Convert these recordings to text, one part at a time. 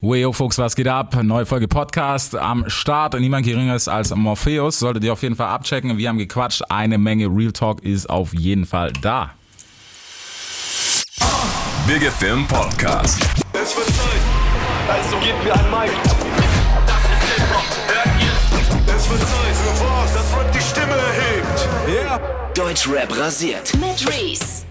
Weyo, Folks, was geht ab? Neue Folge Podcast am Start. Niemand geringeres als Morpheus. Solltet ihr auf jeden Fall abchecken. Wir haben gequatscht. Eine Menge Real Talk ist auf jeden Fall da. Big Film Podcast. Es wird Zeit. Also gebt mir ein Mic. Das ist Hip-Hop. Hört ihr? Es wird Zeit für was, das Rap die Stimme erhebt. Deutschrap rasiert. Mit Reese.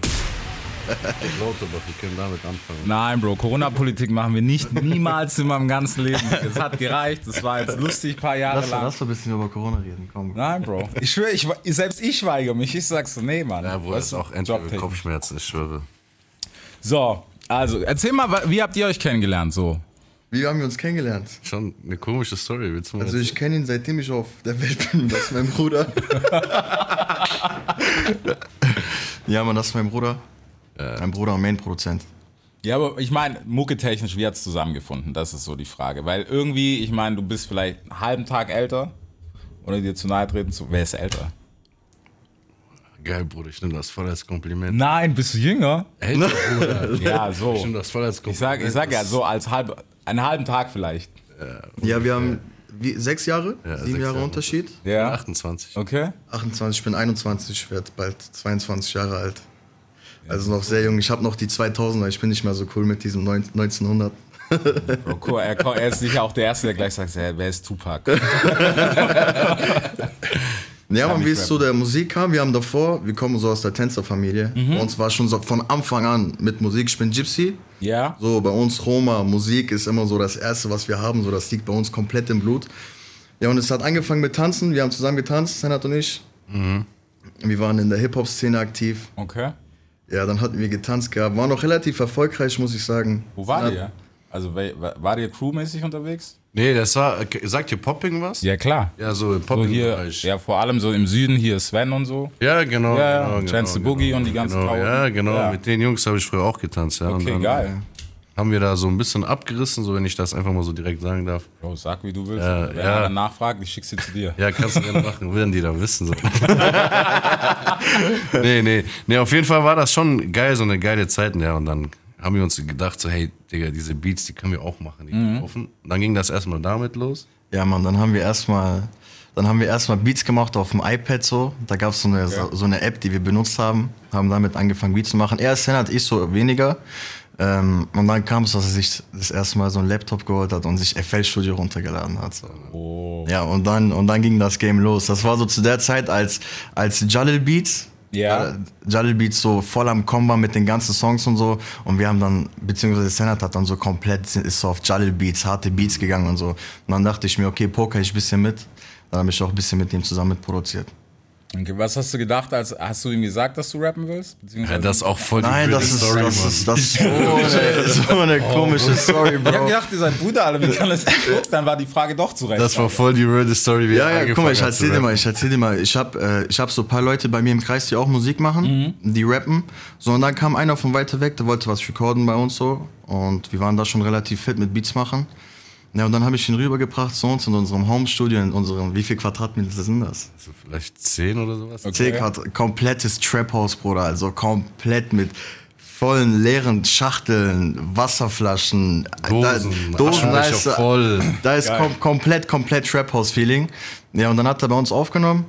Lauterbach, wir können damit anfangen. Nein, Bro, Corona-Politik machen wir nicht niemals in meinem ganzen Leben. Es hat gereicht. Das war jetzt lustig, ein paar Jahre Lass, lang. lass doch ein bisschen über Corona reden, komm. Nein, Bro. Ich schwöre, ich, selbst ich weigere mich. Ich sag so, nee, Mann. Ja, wo ist du, auch Jobtechnisch. Kopfschmerzen, ich schwöre. So, also, erzähl mal, wie habt ihr euch kennengelernt? So. Wie haben wir uns kennengelernt? Schon eine komische Story, willst du mal Also ich kenne ihn seitdem ich auf der Welt bin. Das ist mein Bruder. ja, Mann, das ist mein Bruder. Mein Bruder und Main-Produzent. Ja, aber ich meine, mucketechnisch, wie hat's zusammengefunden? Das ist so die Frage. Weil irgendwie, ich meine, du bist vielleicht einen halben Tag älter, ohne dir zu nahe treten zu. Wer ist älter? Geil, Bruder, ich nehme das voll als Kompliment. Nein, bist du jünger? Älter, Bruder. Ja, so. Ich nehme das voll als Kompliment. Ich sag, ich sag ja, so als halb, einen halben Tag vielleicht. Ja, wir haben wie, sechs Jahre, Ja, sieben sechs Jahre Jahre. Unterschied. Ja. 28. Okay. 28, ich bin 21, ich werde bald 22 Jahre alt. Also noch sehr jung. Ich habe noch die 2000er, ich bin nicht mehr so cool mit diesem 9 1900. Bro, cool. Er, er ist sicher auch der Erste, der gleich sagt, "Hä, wer ist Tupac? Ja, man, ich wie es zu der Musik kam, wir haben davor, wir kommen so aus der Tänzerfamilie. Bei uns war schon so von Anfang an mit Musik, ich bin Gypsy. Ja? So, bei uns Roma, Musik ist immer so das Erste, was wir haben, so das liegt bei uns komplett im Blut. Ja, und es hat angefangen mit Tanzen, wir haben zusammen getanzt, Senat und ich. Wir waren in der Hip-Hop-Szene aktiv. Okay. Ja, dann hatten wir getanzt gehabt, waren noch relativ erfolgreich, muss ich sagen. Wo war ihr? Also, war ihr crewmäßig unterwegs? Nee, das war, sagt ihr Popping was? Ja, klar. Ja, so im So hier, Popping-Bereich. ja, vor allem so im Süden, hier Sven und so. Ja, genau. Ja, genau, Chance the Boogie und die ganzen genau. Ja, genau. Ja. Mit den Jungs habe ich früher auch getanzt. Ja. und Okay, dann geil. Haben wir da so ein bisschen abgerissen, so wenn ich das einfach mal so direkt sagen darf. Bro, sag wie du willst. Ja, Wer ja. dann nachfragt, ich schick sie zu dir. Ja, kannst du gerne machen, werden die dann wissen. So. nee, nee. Nee, auf jeden Fall war das schon geil, so eine geile Zeit. Ja, und dann haben wir uns gedacht, so, hey, Digga, diese Beats, die können wir auch machen. Die Mhm. laufen. Dann ging das erstmal damit los. Ja, Mann, dann haben wir erstmal dann haben wir erstmal Beats gemacht auf dem iPad so. Da gab es so eine, so, so eine App, die wir benutzt haben, haben damit angefangen Beats zu machen. Er ist Senat, ich so weniger. Ähm, und dann kam es, dass er sich das erste Mal so ein Laptop geholt hat und sich FL Studio runtergeladen hat. Oh. Ja, und dann, und dann ging das Game los. Das war so zu der Zeit, als, als Jalil Beats, Ja. äh, Jalil Beats so voll am war mit den ganzen Songs und so. Und wir haben dann, beziehungsweise Senat hat dann so komplett, ist so auf Jalil Beats, harte Beats gegangen und so. Und dann dachte ich mir, okay, poker ich ein bisschen mit. Dann habe ich auch ein bisschen mit ihm zusammen mitproduziert. Okay, was hast du gedacht, als hast du ihm gesagt, dass du rappen willst? Ja, das ist auch voll die Nein, das ist, Story, das ist, das ist so eine, so eine komische Story, ich hab Bro. gedacht, ihr seid Bruder, alle, wie kann das Dann war die Frage doch zurecht. Das war voll die wilde Story, wie Ja, er ja, guck mal, ich erzähl dir mal, ich erzähl dir mal. Ich hab, äh, ich hab so ein paar Leute bei mir im Kreis, die auch Musik machen, die rappen. So, und dann kam einer von weiter weg, der wollte was recorden bei uns so. Und wir waren da schon relativ fit mit Beats machen. Ja, und dann habe ich ihn rübergebracht zu uns in unserem Homestudio, in unserem, wie viel Quadratmeter sind das? So vielleicht 10 oder sowas. Okay. C hat komplettes Trap House, Bruder, also komplett mit vollen leeren Schachteln, Wasserflaschen, Dosen, da, Dosen, da ist, voll. da ist kom komplett, komplett Trap House Feeling. Ja, und dann hat er bei uns aufgenommen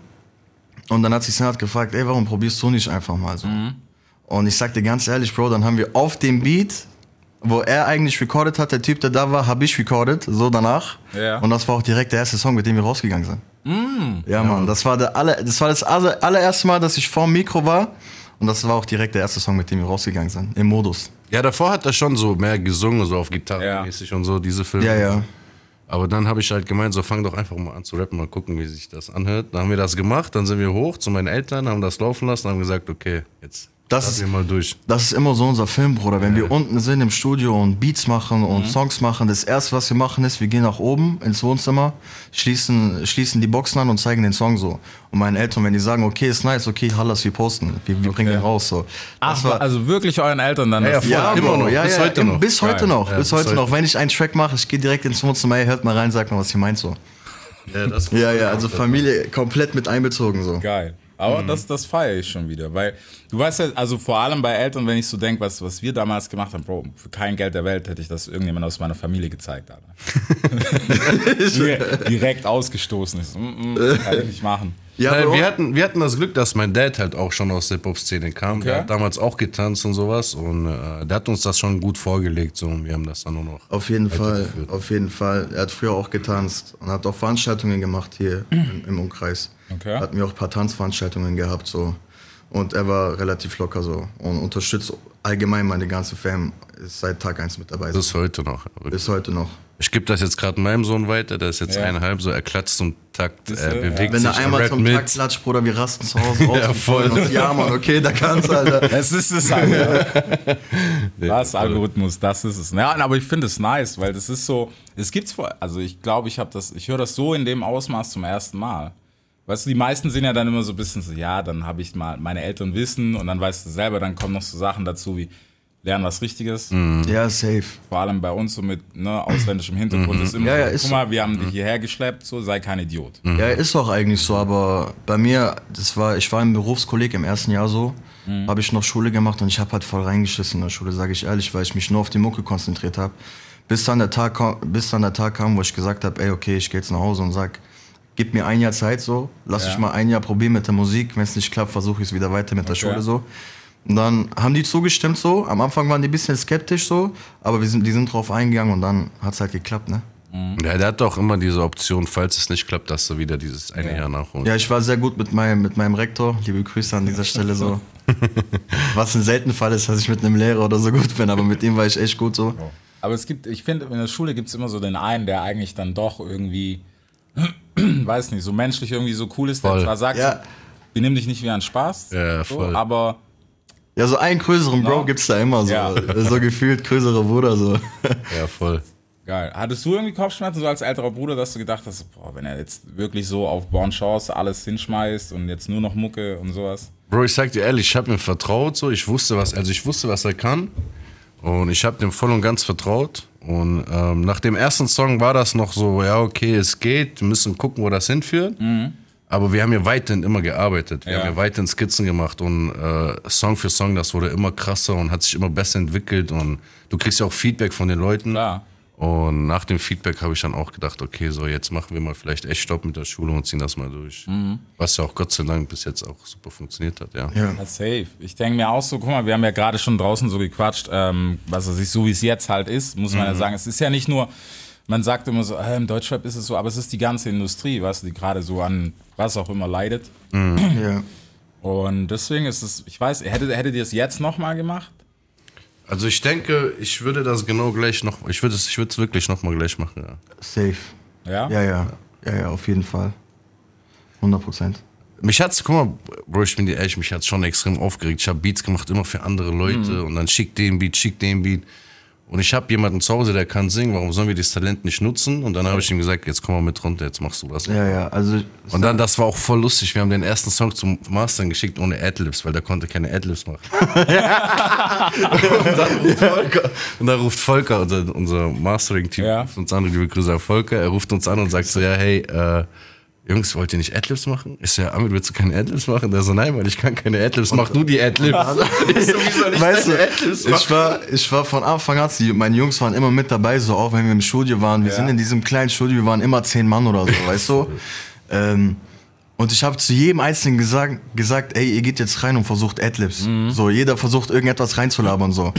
und dann hat sich Senat gefragt, ey, warum probierst du nicht einfach mal so? Mhm. Und ich sag dir ganz ehrlich, Bro, dann haben wir auf dem Beat, wo er eigentlich recorded hat, der Typ, der da war, habe ich recorded, so danach. Ja. Und das war auch direkt der erste Song, mit dem wir rausgegangen sind. Ja, Mann, das war, der aller, das war das aller- allererste Mal, dass ich vorm Mikro war. Und das war auch direkt der erste Song, mit dem wir rausgegangen sind. Im Modus. Ja, davor hat er schon so mehr gesungen, so auf Gitarre Ja. mäßig und so, diese Filme. Ja, ja. Aber dann habe ich halt gemeint, so fang doch einfach mal an zu rappen, mal gucken, wie sich das anhört. Dann haben wir das gemacht, dann sind wir hoch zu meinen Eltern, haben das laufen lassen, haben gesagt, okay, jetzt Das starten ist- wir mal durch. Das ist immer so unser Film, Bruder. Wenn wir unten sind im Studio und Beats machen und Songs machen, das erste, was wir machen, ist, wir gehen nach oben ins Wohnzimmer, schließen, schließen die Boxen an und zeigen den Song so. Und meinen Eltern, wenn die sagen, okay, ist nice, okay, Hallas, wir posten, wir, wir bringen den raus so. Ach, also wirklich euren Eltern dann. Ja, das- ja, Ja, immer noch, ja, bis ja, heute noch. Bis heute Geil. noch, Ja, bis heute noch. Wenn ich einen Track mache, ich gehe direkt ins Wohnzimmer, hört mal rein, sagt mal, was ihr meint so. Ja, das Ja, ja, also Familie komplett mit einbezogen so. Geil. Aber das, das feiere ich schon wieder. Weil du weißt ja, also vor allem bei Eltern, wenn ich so denke, was, was wir damals gemacht haben, Bro, für kein Geld der Welt hätte ich das irgendjemand aus meiner Familie gezeigt, Alter. Direkt- Direkt ausgestoßen ist. Mm, mm, kann ich nicht machen. Ja, Bro. wir, hatten, wir hatten das Glück, dass mein Dad halt auch schon aus der Hip-Hop-Szene kam. Der Okay. hat damals auch getanzt und sowas. Und äh, der hat uns das schon gut vorgelegt. So. Und wir haben das dann nur noch. Auf jeden Fall, weitergeführt. auf jeden Fall. Er hat früher auch getanzt und hat auch Veranstaltungen gemacht hier im, im Umkreis. Okay. Hatten wir auch ein paar Tanzveranstaltungen gehabt so. Und er war relativ locker so und unterstützt allgemein meine ganze Fam. Ist seit Tag eins mit dabei. Das ist heute noch. Bis heute noch. Ich gebe das jetzt gerade meinem Sohn weiter. Der ist jetzt Ja. eineinhalb, so er klatscht zum Takt, er ja. bewegt Wenn sich, er einmal zum mit. Takt klatscht, Bruder, wir rasten zu Hause aus. Ja, und voll. uns. Ja, Mann, okay, da kannst Alter. Das ist es ja. Das Algorithmus, das ist es. Ja, aber ich finde es nice, weil das ist so, es gibt's vor, also ich glaube, ich habe das, ich höre das so in dem Ausmaß zum ersten Mal. Weißt du, die meisten sind ja dann immer so ein bisschen so, ja, dann habe ich mal meine Eltern wissen und dann weißt du selber, dann kommen noch so Sachen dazu wie lernen was Richtiges. Ja, safe. Vor allem bei uns so mit ne, ausländischem Hintergrund ist immer Ja, ja, so, ist guck mal, wir haben dich hierher geschleppt, so sei kein Idiot. Ja, ist auch eigentlich so, aber bei mir, das war, ich war im Berufskolleg im ersten Jahr so, habe ich noch Schule gemacht und ich habe halt voll reingeschissen in der Schule, sage ich ehrlich, weil ich mich nur auf die Mucke konzentriert habe. Bis dann der Tag, kam- bis dann der Tag kam, wo ich gesagt habe, ey, okay, ich gehe jetzt nach Hause und sag, gib mir ein Jahr Zeit so, lass Ja. ich mal ein Jahr probieren mit der Musik, wenn es nicht klappt, versuche ich es wieder weiter mit der Okay. Schule so. Und dann haben die zugestimmt so, am Anfang waren die ein bisschen skeptisch so, aber wir sind, die sind drauf eingegangen und dann hat es halt geklappt, ne? Ja, der hat doch immer diese Option, falls es nicht klappt, dass du wieder dieses eine Jahr nachholst. Ja, ich war sehr gut mit meinem, mit meinem Rektor. Liebe Grüße an dieser Stelle so. Was ein selten Fall ist, dass ich mit einem Lehrer oder so gut bin, aber mit ihm war ich echt gut so. Aber es gibt, ich finde, in der Schule gibt es immer so den einen, der eigentlich dann doch irgendwie, weiß nicht, so menschlich irgendwie so cool ist, der Voll. zwar sagt, Ja. wir nehmen dich nicht wie einen Spaß, Ja, so, voll. aber Ja, so einen größeren Bro No. gibt's da immer so. Ja. So gefühlt größerer Bruder so. Ja, voll. geil. Hattest du irgendwie Kopfschmerzen so als älterer Bruder, dass du gedacht hast, boah, wenn er jetzt wirklich so auf Born Chance alles hinschmeißt und jetzt nur noch Mucke und sowas? Bro, ich sag dir ehrlich, ich habe ihm vertraut, so ich wusste was, also ich wusste, was er kann und ich habe dem voll und ganz vertraut und ähm, nach dem ersten Song war das noch so, ja okay, es geht, wir müssen gucken, wo das hinführt. Aber wir haben ja weiterhin immer gearbeitet, wir Ja. haben ja weiterhin Skizzen gemacht und äh, Song für Song, das wurde immer krasser und hat sich immer besser entwickelt und du kriegst ja auch Feedback von den Leuten. Klar. Und nach dem Feedback habe ich dann auch gedacht, okay, so jetzt machen wir mal vielleicht echt Stopp mit der Schule und ziehen das mal durch. Was ja auch Gott sei Dank bis jetzt auch super funktioniert hat, ja. Ja. Ja, safe. Ich denke mir auch so, guck mal, wir haben ja gerade schon draußen so gequatscht, ähm, was weiß ich, so wie es jetzt halt ist, muss man ja sagen. Es ist ja nicht nur, man sagt immer so, äh, im Deutschrap ist es so, aber es ist die ganze Industrie, weißt du, die gerade so an was auch immer leidet. ja. Und deswegen ist es, ich weiß, hättet, hättet ihr es jetzt nochmal gemacht? Also ich denke, ich würde das genau gleich noch, ich würde es, ich würde es wirklich noch mal gleich machen, ja. Safe. Ja? Ja, ja. Ja, ja, auf jeden Fall. 100 Prozent. Mich hat's, guck mal, Bro, ich bin dir ehrlich, mich hat's schon extrem aufgeregt. Ich habe Beats gemacht, immer für andere Leute und dann schick den Beat, schick den Beat. Und ich habe jemanden zu Hause, der kann singen, warum sollen wir dieses Talent nicht nutzen? Und dann habe ich ihm gesagt, jetzt komm mal mit runter, jetzt machst du das. Ja, ja, also. Und dann, das war auch voll lustig, wir haben den ersten Song zum Mastern geschickt ohne Adlibs, weil der konnte keine Adlibs machen. und, dann ruft Volker, und dann ruft Volker, unser, unser Mastering-Team, Ja. ruft uns an, liebe Grüße an Volker, er ruft uns an und sagt so, ja, hey, äh, Jungs, wollt ihr nicht Adlibs machen? Ich so, ja, Amit, willst du keine Adlibs machen? Der so, nein, weil ich kann keine Adlibs, mach du die Adlibs. Weißt du, ich war, ich war von Anfang an, meine Jungs waren immer mit dabei, so auch wenn wir im Studio waren. Wir Ja. sind in diesem kleinen Studio, wir waren immer zehn Mann oder so, weißt du? Ähm, und ich habe zu jedem Einzelnen gesagt, gesagt, ey, ihr geht jetzt rein und versucht Adlibs. Mhm. So, jeder versucht irgendetwas reinzulabern, so.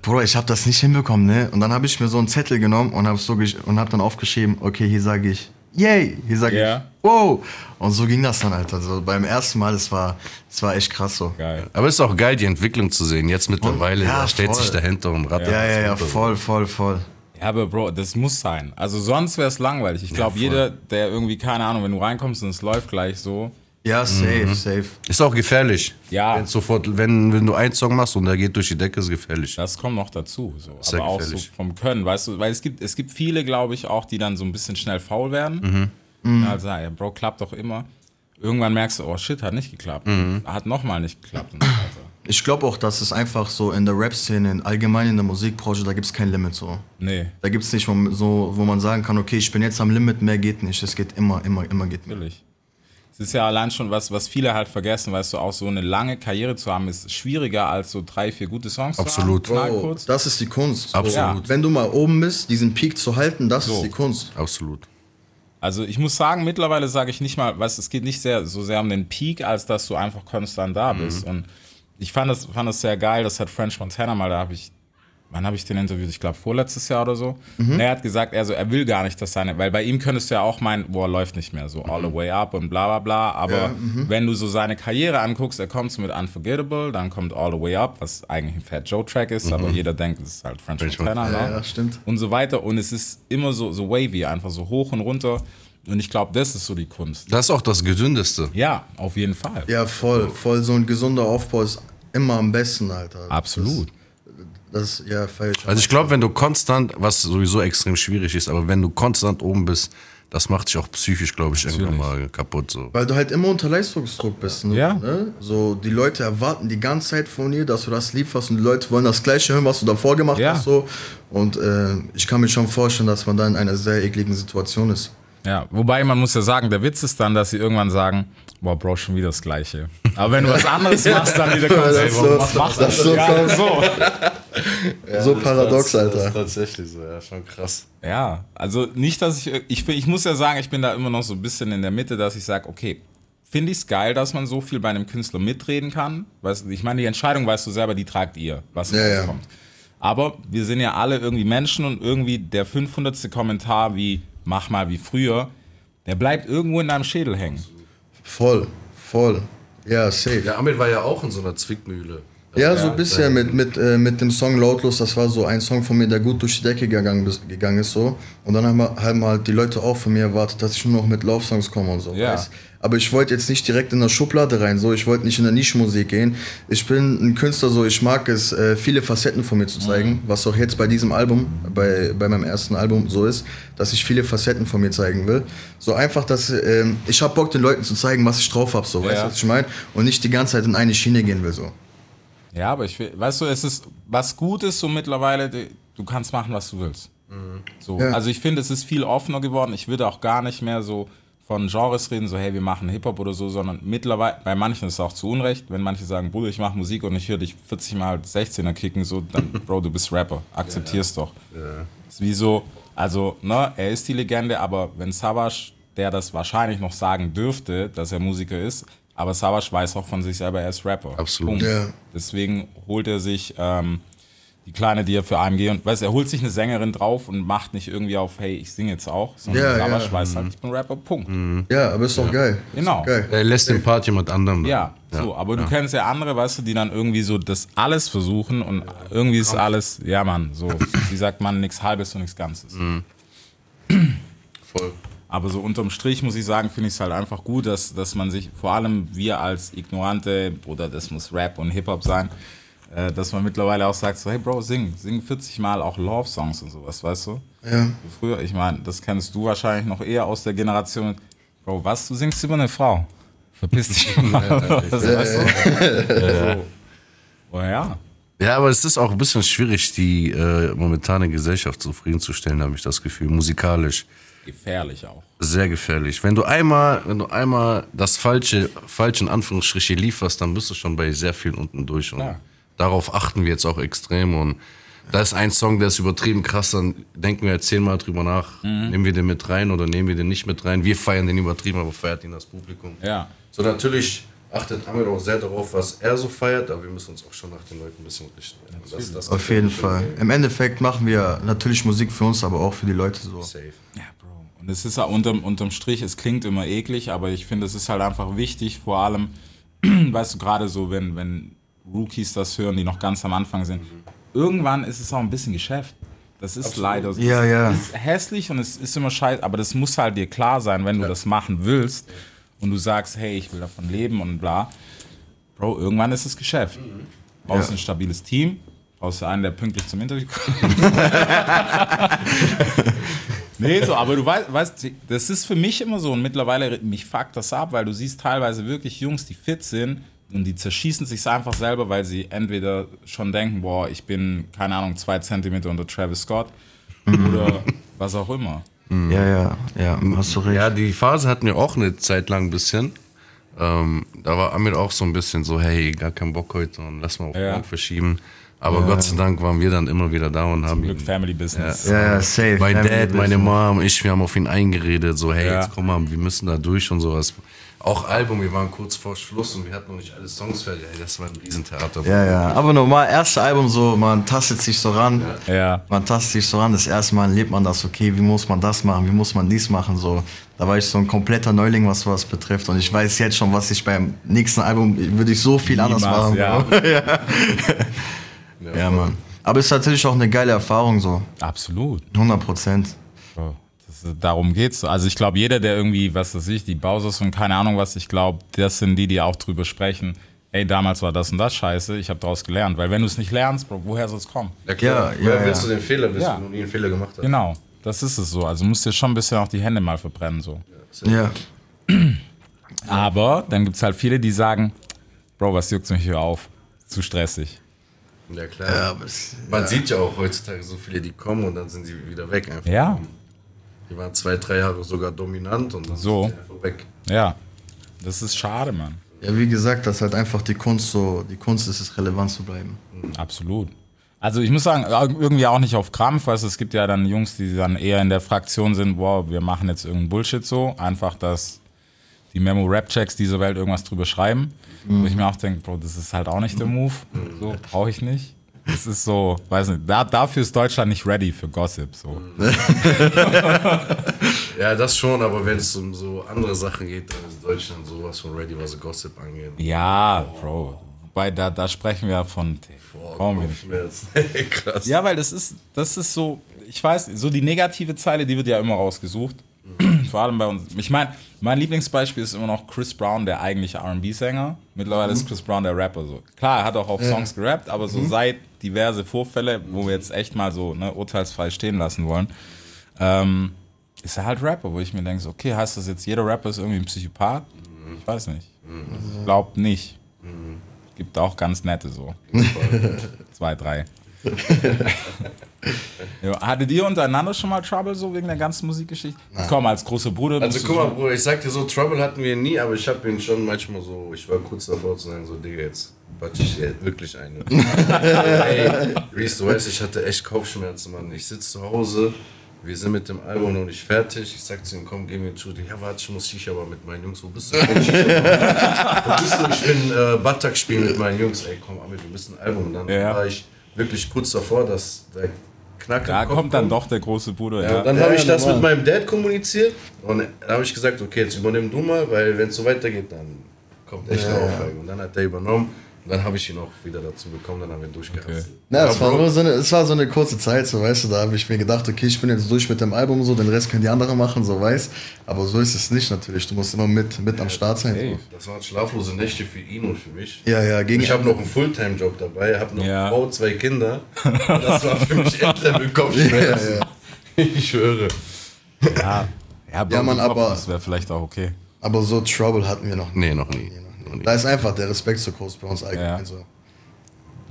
Bruder, ich habe das nicht hinbekommen, ne? Und dann habe ich mir so einen Zettel genommen und habe so und hab dann aufgeschrieben, okay, hier sage ich, yay, hier sage Ja. ich, wow. Und so ging das dann, Alter. So, beim ersten Mal, es war, es war echt krass so. Geil. Aber es ist auch geil, die Entwicklung zu sehen. Jetzt mittlerweile, Ja, da steht voll. sich dahinter und rattert Ja, ja, das ja, voll, voll, voll. Ja, aber Bro, das muss sein. Also sonst wäre es langweilig. Ich glaube, jeder, der irgendwie, keine Ahnung, wenn du reinkommst und es läuft gleich so. Ja, safe, safe. Ist auch gefährlich. Ja. Wenn, sofort, wenn, wenn du einen Song machst und der geht durch die Decke, ist gefährlich. Das kommt noch dazu. So. Sehr Aber auch so vom Können, weißt du, weil es gibt, es gibt viele, glaube ich, auch, die dann so ein bisschen schnell faul werden. Und halt sagen, ja, Bro, klappt doch immer. Irgendwann merkst du, oh shit, hat nicht geklappt. Hat nochmal nicht geklappt. Und so weiter. Ich glaube auch, dass es einfach so in der Rap-Szene, in- allgemein in der Musikbranche, da gibt es kein Limit so. Nee, Da gibt es nicht wo- so, wo man sagen kann, okay, ich bin jetzt am Limit, mehr geht nicht. Es geht immer, immer, immer geht mehr. natürlich. Es ist ja allein schon was, was viele halt vergessen, weißt du, auch so eine lange Karriere zu haben, ist schwieriger als so drei, vier gute Songs Absolut. zu haben. Bro, Knallkurz. das ist die Kunst. So, Absolut. Wenn du mal oben bist, diesen Peak zu halten, das So. ist die Kunst. Absolut. Also ich muss sagen, mittlerweile sage ich nicht mal, weißt, es geht nicht sehr, so sehr um den Peak, als dass du einfach konstant da bist. Und ich fand das, fand das sehr geil, das hat French Montana mal, da habe ich, wann habe ich den interviewt? Ich glaube vorletztes Jahr oder so. Und er hat gesagt, er, so, er will gar nicht, dass seine, weil bei ihm könntest du ja auch meinen, boah, läuft nicht mehr, so all the way up und bla bla bla. Aber wenn du so seine Karriere anguckst, er kommt so mit Unforgettable, dann kommt All the way up, was eigentlich ein Fat Joe Track ist, aber jeder denkt, es ist halt French Montana. Ja, ne? ja, stimmt. und so weiter. Und es ist immer so, so wavy, einfach so hoch und runter. Und ich glaube, das ist so die Kunst. Das ist auch das Gesündeste. Ja, auf jeden Fall. Ja, voll, voll. So ein gesunder Aufbau ist immer am besten, Alter. Absolut. Das, das ja, falsch. Also ich glaube, wenn du konstant, was sowieso extrem schwierig ist, aber wenn du konstant oben bist, das macht dich auch psychisch, glaube ich, irgendwann mal kaputt. So. Weil du halt immer unter Leistungsdruck bist. Ne? Ja. Ne? So, die Leute erwarten die ganze Zeit von dir, dass du das lieferst und die Leute wollen das Gleiche hören, was du davor gemacht Ja. hast. So. Und äh, ich kann mir schon vorstellen, dass man da in einer sehr ekligen Situation ist. Ja, wobei man muss ja sagen, der Witz ist dann, dass sie irgendwann sagen, boah, Bro, schon wieder das Gleiche. Aber wenn du was anderes machst, dann wieder kommst Das ist so- mach das ist so ja, krass. So. so paradox, Alter. tatsächlich so, ja, schon krass. Ja, also nicht, dass ich, ich, ich muss ja sagen, ich bin da immer noch so ein bisschen in der Mitte, dass ich sage, okay, finde ich es geil, dass man so viel bei einem Künstler mitreden kann. Weißt, du, ich meine, die Entscheidung, weißt du selber, die tragt ihr, was Ja, ja. rauskommt. Aber wir sind ja alle irgendwie Menschen und irgendwie der 500. Kommentar wie, mach mal wie früher, der bleibt irgendwo in deinem Schädel hängen. Voll, voll. Ja, safe. Der Ahmed war ja auch in so einer Zwickmühle. Ja, so ein bisschen mit, mit, äh, mit dem Song Lautlos, das war so ein Song von mir, der gut durch die Decke gegangen, gegangen ist. so. Und dann haben, wir- haben halt die Leute auch von mir erwartet, dass ich nur noch mit Love-Songs komme und so. Ja. weißt? Aber ich wollte jetzt nicht direkt in der Schublade rein, so. ich wollte nicht in der Nischenmusik gehen. Ich bin ein Künstler, so ich mag es, äh, viele Facetten von mir zu zeigen, was auch jetzt bei diesem Album, bei, bei meinem ersten Album so ist, dass ich viele Facetten von mir zeigen will. So einfach, dass ähm, ich hab Bock, den Leuten zu zeigen, was ich drauf hab, so, weißt Ja. du, was ich meine? Und nicht die ganze Zeit in eine Schiene gehen will, so. Ja, aber ich will, weißt du, es ist was Gutes so mittlerweile, du kannst machen, was du willst. So, Ja. also ich finde, es ist viel offener geworden. Ich würde auch gar nicht mehr so von Genres reden, so hey, wir machen Hip-Hop oder so, sondern mittlerweile, bei manchen ist es auch zu Unrecht, wenn manche sagen, Bruder, ich mache Musik und ich höre dich 40 Mal 16er kicken, so, dann, Bro, du bist Rapper, akzeptier's doch. Ist wie so, also, ne, er ist die Legende, aber wenn Savage, der das wahrscheinlich noch sagen dürfte, dass er Musiker ist, aber Savage weiß auch von sich selber, er ist Rapper. Absolut. Ja. Deswegen holt er sich ähm, die Kleine, die er für AMG und weiß, er holt sich eine Sängerin drauf und macht nicht irgendwie auf, hey, ich singe jetzt auch, sondern Ja, Savage ja. weiß halt, ich bin Rapper, Punkt. Ja, aber ist doch geil. Genau. Geil. Er lässt den Part jemand anderem. Ja, so, aber du kennst ja andere, weißt du, die dann irgendwie so das alles versuchen und irgendwie ist alles, ja Mann, so, wie sagt man, nichts Halbes und nichts Ganzes. Voll. Aber so unterm Strich muss ich sagen, finde ich es halt einfach gut, dass, dass man sich, vor allem wir als Ignorante, oder das muss Rap und Hip-Hop sein, äh, dass man mittlerweile auch sagt, so, hey Bro, sing, sing 40 Mal auch Love-Songs und sowas, weißt du? Ja. Früher, ich meine, das kennst du wahrscheinlich noch eher aus der Generation, Bro, was, du singst über eine Frau? Verpiss dich mal. das, weißt du? So. Oh ja. Ja, aber es ist auch ein bisschen schwierig, die äh, momentane Gesellschaft zufriedenzustellen, habe ich das Gefühl. Musikalisch. Gefährlich auch. Sehr gefährlich. Wenn du einmal, wenn du einmal das falsche, falsche in Anführungsstriche lieferst, dann bist du schon bei sehr vielen unten durch. Und Ja. darauf achten wir jetzt auch extrem. Und da ist ein Song, der ist übertrieben krass, dann denken wir zehnmal drüber nach. Mhm. Nehmen wir den mit rein oder nehmen wir den nicht mit rein? Wir feiern den übertrieben, aber feiert ihn das Publikum. Ja. So, natürlich achtet Ahmed auch sehr darauf, was er so feiert, aber wir müssen uns auch schon nach den Leuten ein bisschen richten. Das, das Auf jeden Fall. Im Endeffekt machen wir natürlich Musik für uns, aber auch für die Leute so. Safe. Ja, Es ist ja unterm, unterm Strich, es klingt immer eklig, aber ich finde, es ist halt einfach wichtig, vor allem, weißt du, gerade so, wenn, wenn Rookies das hören, die noch ganz am Anfang sind, irgendwann ist es auch ein bisschen Geschäft. Das ist leider so. Ja, ja. Es ist hässlich und es ist immer scheiße, aber das muss halt dir klar sein, wenn du das machen willst und du sagst, hey, ich will davon leben und bla. Bro, irgendwann ist es Geschäft. Brauchst Ja. ein stabiles Team, brauchst du einen, der pünktlich zum Interview kommt. Nee, so, aber du weißt, weißt, das ist für mich immer so und mittlerweile mich fuckt das ab, weil du siehst teilweise wirklich Jungs, die fit sind und die zerschießen sich einfach selber, weil sie entweder schon denken, boah, ich bin, keine Ahnung, zwei Zentimeter unter Travis Scott oder was auch immer. Ja, ja, ja, hast du recht. Ja, die Phase hatten wir auch eine Zeit lang ein bisschen. Ähm, da war Amir auch so ein bisschen so, hey, gar keinen Bock heute und lass mal auf Ja. morgen verschieben. Aber Gott sei Dank waren wir dann immer wieder da und haben Glück ihn, Family Business. Ja, ja, safe. mein Family Dad, meine Business. Mom, ich, wir haben auf ihn eingeredet, so, hey, Ja. jetzt komm mal, wir müssen da durch und sowas. Auch Album, wir waren kurz vor Schluss und wir hatten noch nicht alle Songs fertig. Ey, das war ein Riesentheater. Ja, ja. Aber normal, erste Album so, man tastet sich so ran. Ja. Man tastet sich so ran. Das erste Mal lebt man das, okay, wie muss man das machen, wie muss man dies machen, so. Da war ich so ein kompletter Neuling, was was betrifft. Und ich weiß jetzt schon, was ich beim nächsten Album, würde ich so viel anders Niemals, machen. ja. Bro. ja. ja, Mann. Aber es ist natürlich auch eine geile Erfahrung, so. Absolut. 100 Prozent. Bro, das, darum geht's. Also ich glaube, jeder, der irgendwie, was weiß ich, die Bausers und keine Ahnung was, ich glaube, das sind die, die auch drüber sprechen. Ey, damals war das und das scheiße, ich habe daraus gelernt. Weil wenn du es nicht lernst, Bro, woher soll es kommen? Ja, klar. Ja, Woher ja, willst ja. du den Fehler wissen, Ja. wenn du nie einen Fehler gemacht hast? Genau, das ist es so. Also musst dir schon ein bisschen auch die Hände mal verbrennen. so. Ja. Aber dann gibt es halt viele, die sagen, Bro, was juckt mich hier auf? Zu stressig. Ja, klar. Ja, aber es, Man sieht ja auch heutzutage so viele, die kommen und dann sind sie wieder weg einfach. Ja. Die waren zwei, drei Jahre sogar dominant und dann So. sind sie einfach weg. Ja, das ist schade, Mann. ja, wie gesagt, das ist halt einfach die Kunst so, die Kunst ist es, relevant zu bleiben. Absolut. Also ich muss sagen, irgendwie auch nicht auf Krampf, weißt du, es gibt ja dann Jungs, die dann eher in der Fraktion sind, wow, wir machen jetzt irgendeinen Bullshit so, einfach, dass die Memo-Rap-Checks dieser Welt irgendwas drüber schreiben. Wo ich mir auch denke, Bro, das ist halt auch nicht der Move, so brauche ich nicht. Das ist so, weiß nicht, da, dafür ist Deutschland nicht ready für Gossip, so. Ja, das schon, aber wenn es um so andere Sachen geht, dann ist Deutschland sowas von ready, was Gossip angeht. Ja, Bro, wobei da, da sprechen wir von, nicht. Kopfschmerz. Krass. Ja, weil das ist, das ist so, ich weiß, so die negative Zeile, die wird ja immer rausgesucht. Vor allem bei uns. Ich meine, mein Lieblingsbeispiel ist immer noch Chris Brown, der eigentliche RB-Sänger. Mittlerweile ist Chris Brown der Rapper. So. Klar, er hat auch auf Songs gerappt, aber so seit diverse Vorfälle, wo wir jetzt echt mal so ne, urteilsfrei stehen lassen wollen, ähm, ist er halt Rapper, wo ich mir denke, so, okay, heißt das jetzt, jeder Rapper ist irgendwie ein Psychopath? Ich weiß nicht. Ich glaub nicht. Gibt auch ganz nette so. Zwei, drei. ja, hattet ihr untereinander schon mal Trouble so wegen der ganzen Musikgeschichte? Komm, als großer Bruder. Also guck mal, Bruder, ich sag dir so, Trouble hatten wir nie, aber ich hab ihn schon manchmal so, ich war kurz davor zu sagen, so, Digga, jetzt batsch ich dir wirklich eine. Ey, Reese, du weißt, ich hatte echt Kopfschmerzen, Mann. Ich sitze zu Hause, wir sind mit dem Album noch nicht fertig. Ich sag zu ihm, komm, geh mir in die Schule. Ja, warte, ich muss Shisha aber mit meinen Jungs. Wo bist du? Wo bist du? Ich bin äh, Batak spielen mit meinen Jungs. Ey, komm, Amir, du bist ein Album. Und dann Ja. war ich wirklich kurz davor, dass der Knack Da kommt dann doch der große Bruder. ja, Ja, dann Ja, habe ich das normal. mit meinem Dad kommuniziert und dann habe ich gesagt, okay, jetzt übernimm du mal, weil wenn es so weitergeht, dann kommt echt eine Aufregung. Und dann hat er übernommen dann habe ich ihn auch wieder dazu bekommen, dann haben wir durchgehasselt. Ja, es war, nur so eine, es war so eine kurze Zeit, so weißt du, da habe ich mir gedacht, okay, ich bin jetzt durch mit dem Album, so, den Rest können die anderen machen, so weißt Aber so ist es nicht natürlich, du musst immer mit, mit am Start sein. So. Das waren schlaflose Nächte für ihn und für mich. Ja, ja, gegen Ich habe noch einen Fulltime-Job dabei, habe noch Ja. eine Frau, zwei Kinder. Das war für mich Endlevel Kopfschmerzen. Ich schwöre. ja. Ja, Ja, Mann, aber- Das wäre vielleicht auch okay. Aber so Trouble hatten wir noch nie. Nee, noch nie. Da ist einfach der Respekt so groß bei uns allgemein. Ja. So.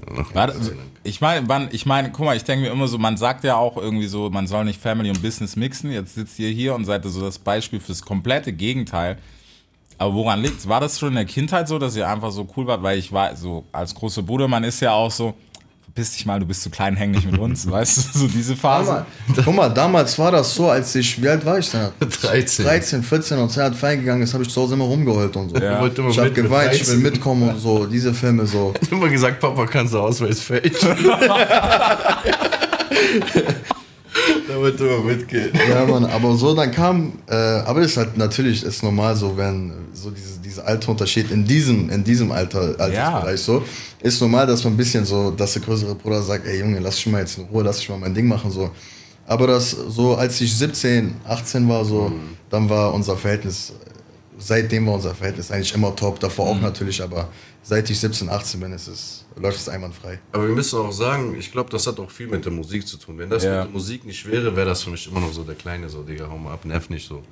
Noch nie. Warte, ich meine, ich meine, guck mal, ich denke mir immer so, man sagt ja auch irgendwie so, man soll nicht Family und Business mixen. Jetzt sitzt ihr hier und seid so das Beispiel fürs komplette Gegenteil. Aber woran liegt's? War das schon in der Kindheit so, dass ihr einfach so cool wart? Weil ich war so, als großer Bruder, man ist ja auch so, verpiss dich mal, du bist zu klein, häng nicht mit uns, weißt du, so diese Phase. Guck mal, damals war das so, als ich, wie alt war ich da? 13. 13, 14 und 10 hat feiern gegangen ist, habe ich zu Hause immer rumgeheult und so. Ja. Wollte immer Ich habe geweint, ich will 13. mitkommen und so, diese Filme so. Ich hab immer gesagt, Papa, kannst du Ausweis fälschen? da wollte immer mitgehen. Ja, Mann, aber so dann kam, äh, aber ist halt natürlich ist normal so, wenn so diese, dieser Alterunterschied in diesem, in diesem Alter, Altersbereich so, ist normal, dass man ein bisschen so, dass der größere Bruder sagt, ey Junge, lass mich mal jetzt in Ruhe, lass mich mal mein Ding machen, so. Aber das so, als ich 17, 18 war, so, dann war unser Verhältnis, seitdem war unser Verhältnis eigentlich immer top, davor auch natürlich, aber seit ich 17, 18 bin, ist es, läuft es einwandfrei. Aber wir müssen auch sagen, ich glaube, das hat auch viel mit der Musik zu tun. Wenn das Ja. mit der Musik nicht wäre, wäre das für mich immer noch so der Kleine, so, Digga, hau mal ab, nerv nicht so.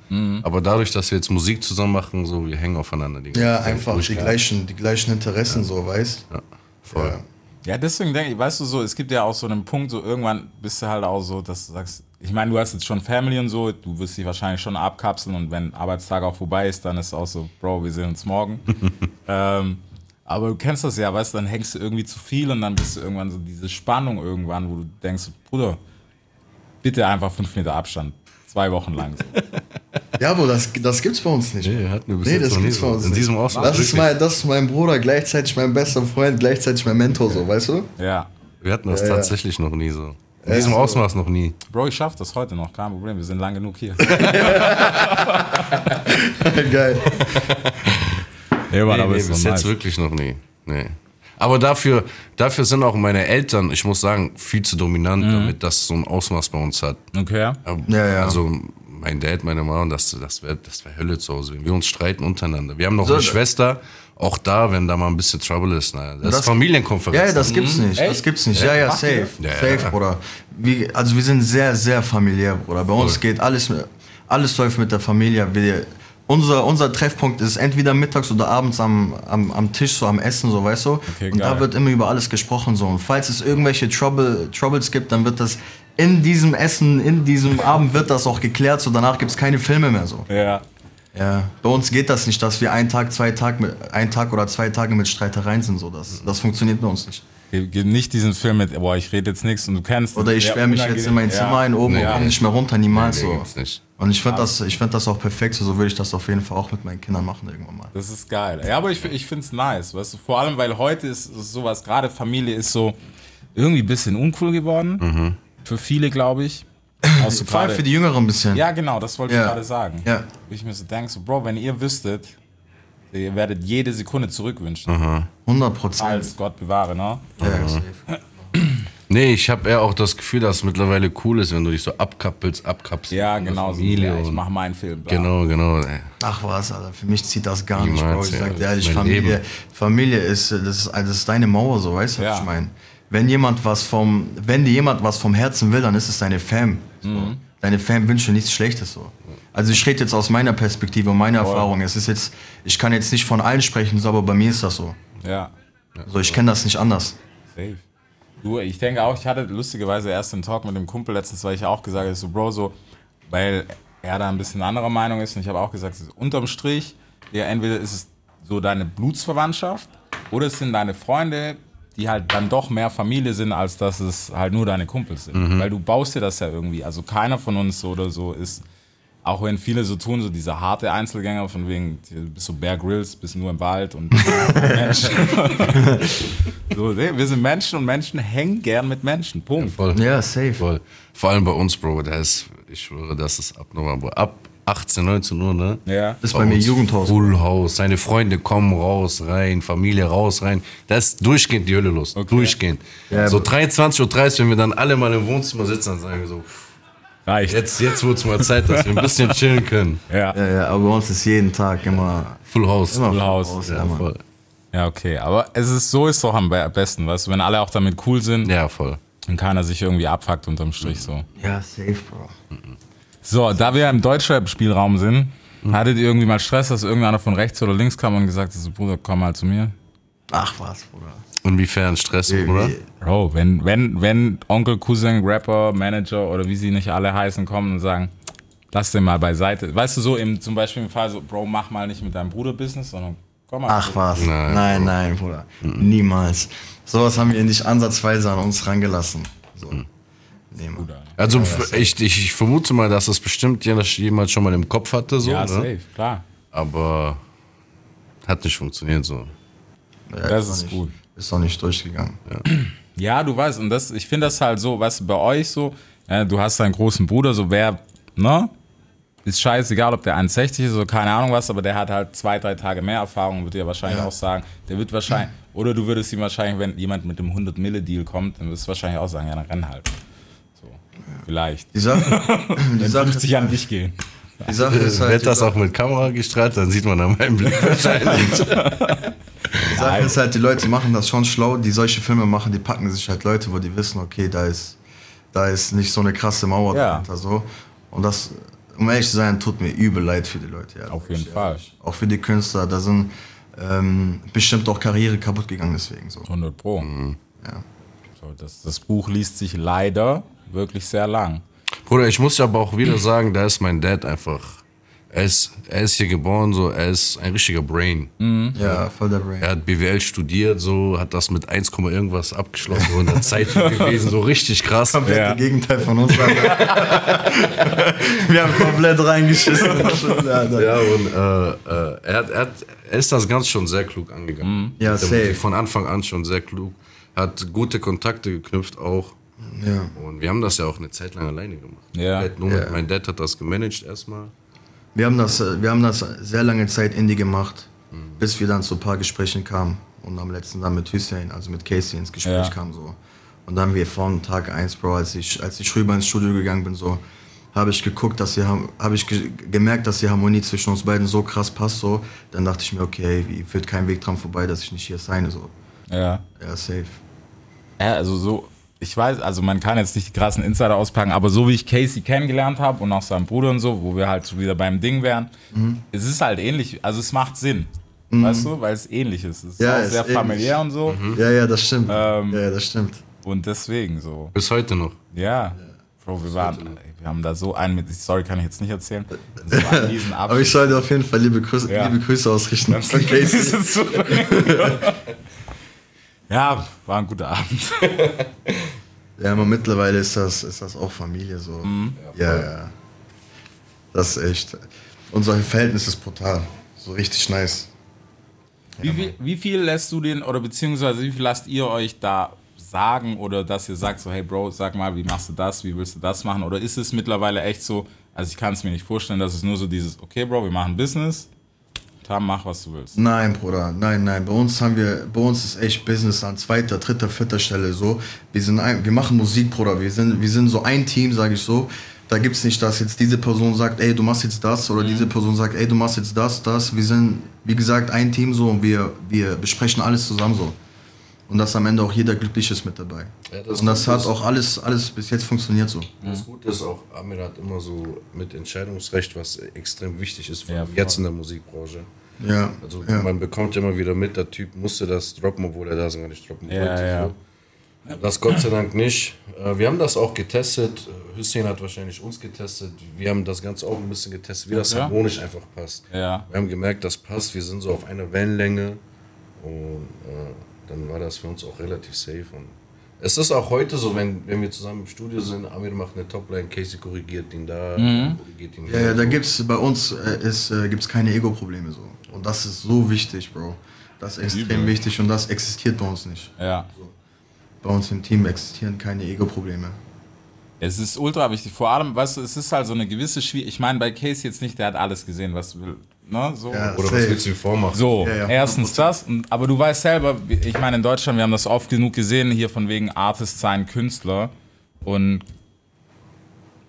Aber dadurch, dass wir jetzt Musik zusammen machen, so, wir hängen aufeinander. Die Ja, einfach die gleichen, die gleichen Interessen, so, weißt Ja, voll. Ja. Ja, deswegen denke ich, weißt du so, es gibt ja auch so einen Punkt, so irgendwann bist du halt auch so, dass du sagst, ich meine, du hast jetzt schon Family und so, du wirst dich wahrscheinlich schon abkapseln und wenn Arbeitstag auch vorbei ist, dann ist es auch so, Bro, wir sehen uns morgen. ähm, aber du kennst das ja, weißt du, dann hängst du irgendwie zu viel und dann bist du irgendwann so diese Spannung irgendwann, wo du denkst, Bruder, bitte einfach fünf Meter Abstand. Zwei Wochen lang. So. Ja, Bro, das, das gibt's bei uns nicht. Nee, hatten wir bis Nee, das gibt's bei so. uns In nicht. diesem Ausmaß Das ist, mein, das ist mein Bruder, gleichzeitig mein bester Freund, gleichzeitig mein Mentor, so, weißt du? Ja. Wir hatten das Ja, ja. tatsächlich noch nie so. In diesem Ausmaß noch nie. Bro, ich schaff das heute noch, kein Problem, wir sind lang genug hier. Geil. Ja, Nee, nee, bis jetzt wirklich noch nie. Nee. Aber dafür, dafür sind auch meine Eltern, ich muss sagen, viel zu dominant, damit das so ein Ausmaß bei uns hat. Okay. Ja, ja. Also mein Dad, meine Mama, das, das wäre das wär Hölle zu Hause, wenn wir uns streiten untereinander. Wir haben noch So, eine Schwester, auch da, wenn da mal ein bisschen Trouble ist. Na, das, ist Das- Familienkonferenz. Ja, ja, das gibt's nicht. Das Echt? gibt's nicht. Ja, ja, safe. das? Ja, safe, ja. Bruder. Wie, also wir sind sehr, sehr familiär, Bruder. Bei uns geht alles, mit- alles läuft mit der Familie. Wir, unser, unser Treffpunkt ist entweder mittags oder abends am, am, am Tisch, so am Essen, so weißt du. Okay, Und geil. da wird immer über alles gesprochen. So. Und falls es irgendwelche Trouble, Troubles gibt, dann wird das in diesem Essen, in diesem Abend wird das auch geklärt. So danach gibt's keine Filme mehr so. Ja. Ja, bei uns geht das nicht, dass wir einen Tag, zwei Tag mit, ein Tag oder zwei Tage mit Streitereien sind. So. Das, das funktioniert bei uns nicht. Nicht diesen Film mit, boah, ich rede jetzt nichts und du kennst Oder ich Ja, sperre mich jetzt in mein. Zimmer ein oben Nee. und komme nicht mehr runter, niemals Nee, so. Und ich finde das, ich find das auch perfekt, so, würde ich das auf jeden Fall auch mit meinen Kindern machen irgendwann mal. Das ist geil. Ja, aber ich, ich finde es nice, weißt du, vor allem, weil heute ist ist sowas, gerade Familie ist so irgendwie ein bisschen uncool geworden. Mhm. Für viele, glaube ich. Vor allem gerade- für die Jüngeren ein bisschen. Ja, genau, das wollte Ja. ich gerade sagen. Ja. Ich mir so denke, so, Bro, wenn ihr wüsstet, ihr werdet jede Sekunde zurückwünschen. Mhm. 100 Prozent. Als Gott bewahre, ne? Ja, safe. Nee, ich habe eher auch das Gefühl, dass es mittlerweile cool ist, wenn du dich so abkappelst, abkapselst. Ja, genau. So, Familie ja, ich mache meinen Film. bla. Genau, genau. ey. Ach was, Alter, für mich zieht das gar nicht, Bro. Ich ja. sag dir ehrlich, Familie, Leben. Familie ist, das ist, das ist deine Mauer, so, weißt du, was Ja. ich meine? Wenn jemand was vom, wenn dir jemand was vom Herzen will, dann ist es deine Fam. So. Mhm. Deine Fam wünscht dir nichts Schlechtes, so. Also ich rede jetzt aus meiner Perspektive und meiner Erfahrung. Es ist jetzt, ich kann jetzt nicht von allen sprechen, so, aber bei mir ist das so. Ja. So, ich kenne das nicht anders. Safe. Du, ich denke auch, ich hatte lustigerweise erst einen Talk mit dem Kumpel letztens, weil ich auch gesagt habe, so Bro, so, weil er da ein bisschen anderer Meinung ist und ich habe auch gesagt, so, unterm Strich, ja, entweder ist es so deine Blutsverwandtschaft oder es sind deine Freunde, die halt dann doch mehr Familie sind, als dass es halt nur deine Kumpels sind. Weil du baust dir das ja irgendwie. Also keiner von uns so oder so ist, auch wenn viele so tun, so diese harte Einzelgänger, von wegen, du bist so Bear Grylls, bist nur im Wald und Menschen. so, wir sind Menschen und Menschen hängen gern mit Menschen. Punkt. Voll. Ja, safe. Voll. Vor allem bei uns, Bro. Da ist, ich schwöre, das ist ab November. Ab 18, 19 Uhr, ne? Ja. Das ist bei mir uns Jugendhaus. Full House. Seine Freunde kommen raus, rein, Familie raus, rein. Das ist durchgehend die Hölle los. Durchgehend. Ja, so aber- 23.30 Uhr, wenn wir dann alle mal im Wohnzimmer sitzen, dann sagen wir so, Reicht. jetzt, jetzt wird es mal Zeit, dass wir ein bisschen chillen können. Ja. Ja, ja, aber bei uns ist jeden Tag immer, Full House. immer Full House. Haus, Ja, voll. ja, okay. Aber es ist so ist doch am be- besten, weißt du, wenn alle auch damit cool sind Ja, voll. und keiner sich irgendwie abfuckt unterm Strich so. ja, safe, Bro. So, da wir im Deutschrap-Spielraum sind, hattet ihr irgendwie mal Stress, dass irgendeiner von rechts oder links kam und gesagt hat, so, Bruder, komm mal zu mir? Ach was, Bruder. Inwiefern Stress, oder? Bro, wenn, wenn, wenn Onkel, Cousin, Rapper, Manager oder wie sie nicht alle heißen, kommen und sagen, lass den mal beiseite. Weißt du, so im, zum Beispiel im Fall so, Bro, mach mal nicht mit deinem Bruder Business, sondern komm mal. Ach was. Nein, Nein, nein, Bruder. Niemals. Sowas haben wir nicht ansatzweise an uns rangelassen. So. Bruder. Also f- ich, ich, ich vermute mal, dass das bestimmt jemand schon mal im Kopf hatte, so, Ja, ne? safe, klar. aber hat nicht funktioniert so. Ja, Das ist nicht, gut. Ist doch nicht durchgegangen. Ja, du weißt, und das, ich finde das halt so, du, bei euch so, ja, du hast deinen großen Bruder, so wer, ne? Ist scheißegal, ob der 1,60 ist oder keine Ahnung was, aber der hat halt zwei, drei Tage mehr Erfahrung, wird dir wahrscheinlich Ja. auch sagen, der wird wahrscheinlich, oder du würdest ihm wahrscheinlich, wenn jemand mit dem 100-Mille-Deal kommt, dann wirst du wahrscheinlich auch sagen, ja, dann renn halt. So, vielleicht. Die Sache, die Sache, 50 an dich gehen. die Sache ist halt, Wird das auch mit Kamera gestrahlt, dann sieht man an meinem Blick wahrscheinlich. die Sache ist halt, die Leute machen das schon schlau, die solche Filme machen, die packen sich halt Leute, wo die wissen, okay, da ist, da ist nicht so eine krasse Mauer Ja. dahinter. So. Und das, um ehrlich zu sein, tut mir übel leid für die Leute. Ja, Auf jeden Fall. ehrlich. Auch für die Künstler, da sind ähm, bestimmt auch Karriere kaputt gegangen deswegen. So. 100 Pro. Ja. So, das, das Buch liest sich leider wirklich sehr lang. Bruder, ich muss aber auch wieder sagen, da ist mein Dad einfach. Er ist, er ist hier geboren, so, er ist ein richtiger Brain. Ja, voll der Brain. Er hat BWL studiert, so, hat das mit 1, Komma irgendwas abgeschlossen, so in der Zeit gewesen, so richtig krass. Komplett Ja. das Gegenteil von uns. Wir haben komplett reingeschissen. ja, Ja, und äh, äh, er, hat, er, hat, er ist das ganz schon sehr klug angegangen. Ja, Mit der safe. Von Anfang an schon sehr klug. Hat gute Kontakte geknüpft auch. ja. Und wir haben das ja auch eine Zeit lang alleine gemacht. Ja. Nur Ja. mein Dad hat das gemanagt erstmal. Wir haben das, äh, wir haben das sehr lange Zeit Indie gemacht, bis wir dann zu ein paar Gesprächen kamen und am letzten dann mit Hussein, also mit Casey ins Gespräch Ja. kamen so. Und dann haben wir von Tag 1, Bro, als ich, als ich rüber ins Studio gegangen bin, so, habe ich geguckt, dass wir habe ich ge gemerkt, dass die Harmonie zwischen uns beiden so krass passt, so. Dann dachte ich mir, okay, wie führt kein Weg dran vorbei, dass ich nicht hier signe, so. Ja. Ja, safe. Ja, also so, ich weiß, also man kann jetzt nicht die krassen Insider auspacken, aber so wie ich Casey kennengelernt habe und auch seinen Bruder und so, wo wir halt so wieder beim Ding wären, Mhm. es ist halt ähnlich, also es macht Sinn. Weißt du, weil es ähnlich ist. Es ist Ja, auch ist sehr ähnlich. familiär und so. Ja, ja, das stimmt. Ähm, ja, ja, das stimmt. Und deswegen so. Bis heute noch. Ja. Bro, wir waren, wir haben da so einen mit, die Story kann ich jetzt nicht erzählen. So einen riesen Aber ich soll dir auf jeden Fall liebe Grüße, Ja. liebe Grüße ausrichten. Das Von Casey. ja, war ein guter Abend. Ja, aber mittlerweile ist das, ist das auch Familie so. Mhm. Ja, ja. Das ist echt. Unser Verhältnis ist brutal. So richtig nice. Wie viel, wie viel lässt du den, oder beziehungsweise wie viel lasst ihr euch da sagen oder dass ihr sagt so, hey Bro, sag mal, wie machst du das, wie willst du das machen? Oder ist es mittlerweile echt so, also ich kann es mir nicht vorstellen, dass es nur so dieses, okay Bro, wir machen Business, Tam, mach was du willst. Nein, Bruder, nein, nein. Bei uns haben wir, bei uns ist echt Business an zweiter, dritter, vierter Stelle so. Wir sind ein, wir machen Musik, Bruder. Wir sind, wir sind so ein Team, sage ich so. Da gibt es nicht, dass jetzt diese Person sagt, ey, du machst jetzt das, oder diese Person sagt, ey, du machst jetzt das, das. Wir sind, wie gesagt, ein Team so und wir, wir besprechen alles zusammen so. Und dass am Ende auch jeder glücklich ist mit dabei. Ja, das und das Gute hat ist- auch alles, alles bis jetzt funktioniert so. Das Gute ist auch, Amir hat immer so mit Entscheidungsrecht, was extrem wichtig ist, Ja, jetzt in der Musikbranche. Ja, Also ja. man bekommt immer wieder mit, der Typ musste das droppen, obwohl er das gar nicht droppen Ja, wollte. ja. So. Das Gott sei Dank nicht. Äh, Wir haben das auch getestet. Hussein hat wahrscheinlich uns getestet. Wir haben das Ganze auch ein bisschen getestet, wie das Ja. harmonisch einfach passt. Ja. Wir haben gemerkt, das passt. Wir sind so auf einer Wellenlänge. Und äh, dann war das für uns auch relativ safe. Und es ist auch heute so, wenn, wenn wir zusammen im Studio sind, Amir macht eine Topline, Casey korrigiert ihn da, korrigiert ihn Ja, ja, da gibt's bei uns äh, ist, äh, gibt's keine Ego-Probleme so. Und das ist so wichtig, Bro. Das ist extrem Übel. wichtig und das existiert bei uns nicht. Ja. Bei uns im Team existieren keine Ego-Probleme. Es ist ultra wichtig. Vor allem, weißt du, es ist halt so eine gewisse Schwierigkeit. Ich meine, bei Case jetzt nicht, der hat alles gesehen, was du will. Ne? So. Ja, Oder was safe. willst du ihm vormachen? So, Ja, ja, erstens das, aber du weißt selber, ich meine in Deutschland, wir haben das oft genug gesehen, hier von wegen Artist sein Künstler und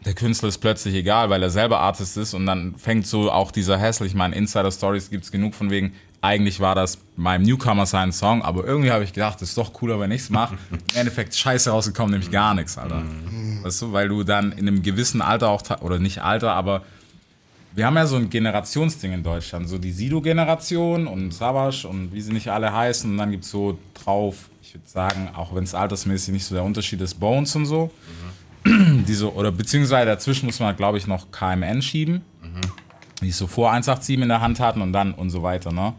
der Künstler ist plötzlich egal, weil er selber Artist ist und dann fängt so auch dieser Hassel, ich meine Insider-Stories gibt es genug von wegen, eigentlich war das beim Newcomer sein Song, aber irgendwie habe ich gedacht, das ist doch cooler, wenn ich es mache. Im Endeffekt scheiße rausgekommen, nämlich gar nichts, Alter. Weißt du, weil du dann in einem gewissen Alter auch, oder nicht Alter, aber wir haben ja so ein Generationsding in Deutschland, so die Sido-Generation und Savas und wie sie nicht alle heißen. Und dann gibt es so drauf, ich würde sagen, auch wenn es altersmäßig nicht so der Unterschied ist, Bones und so. Die so oder beziehungsweise dazwischen muss man, glaube ich, noch KMN schieben, die so vor 187 in der Hand hatten und dann und so weiter, ne?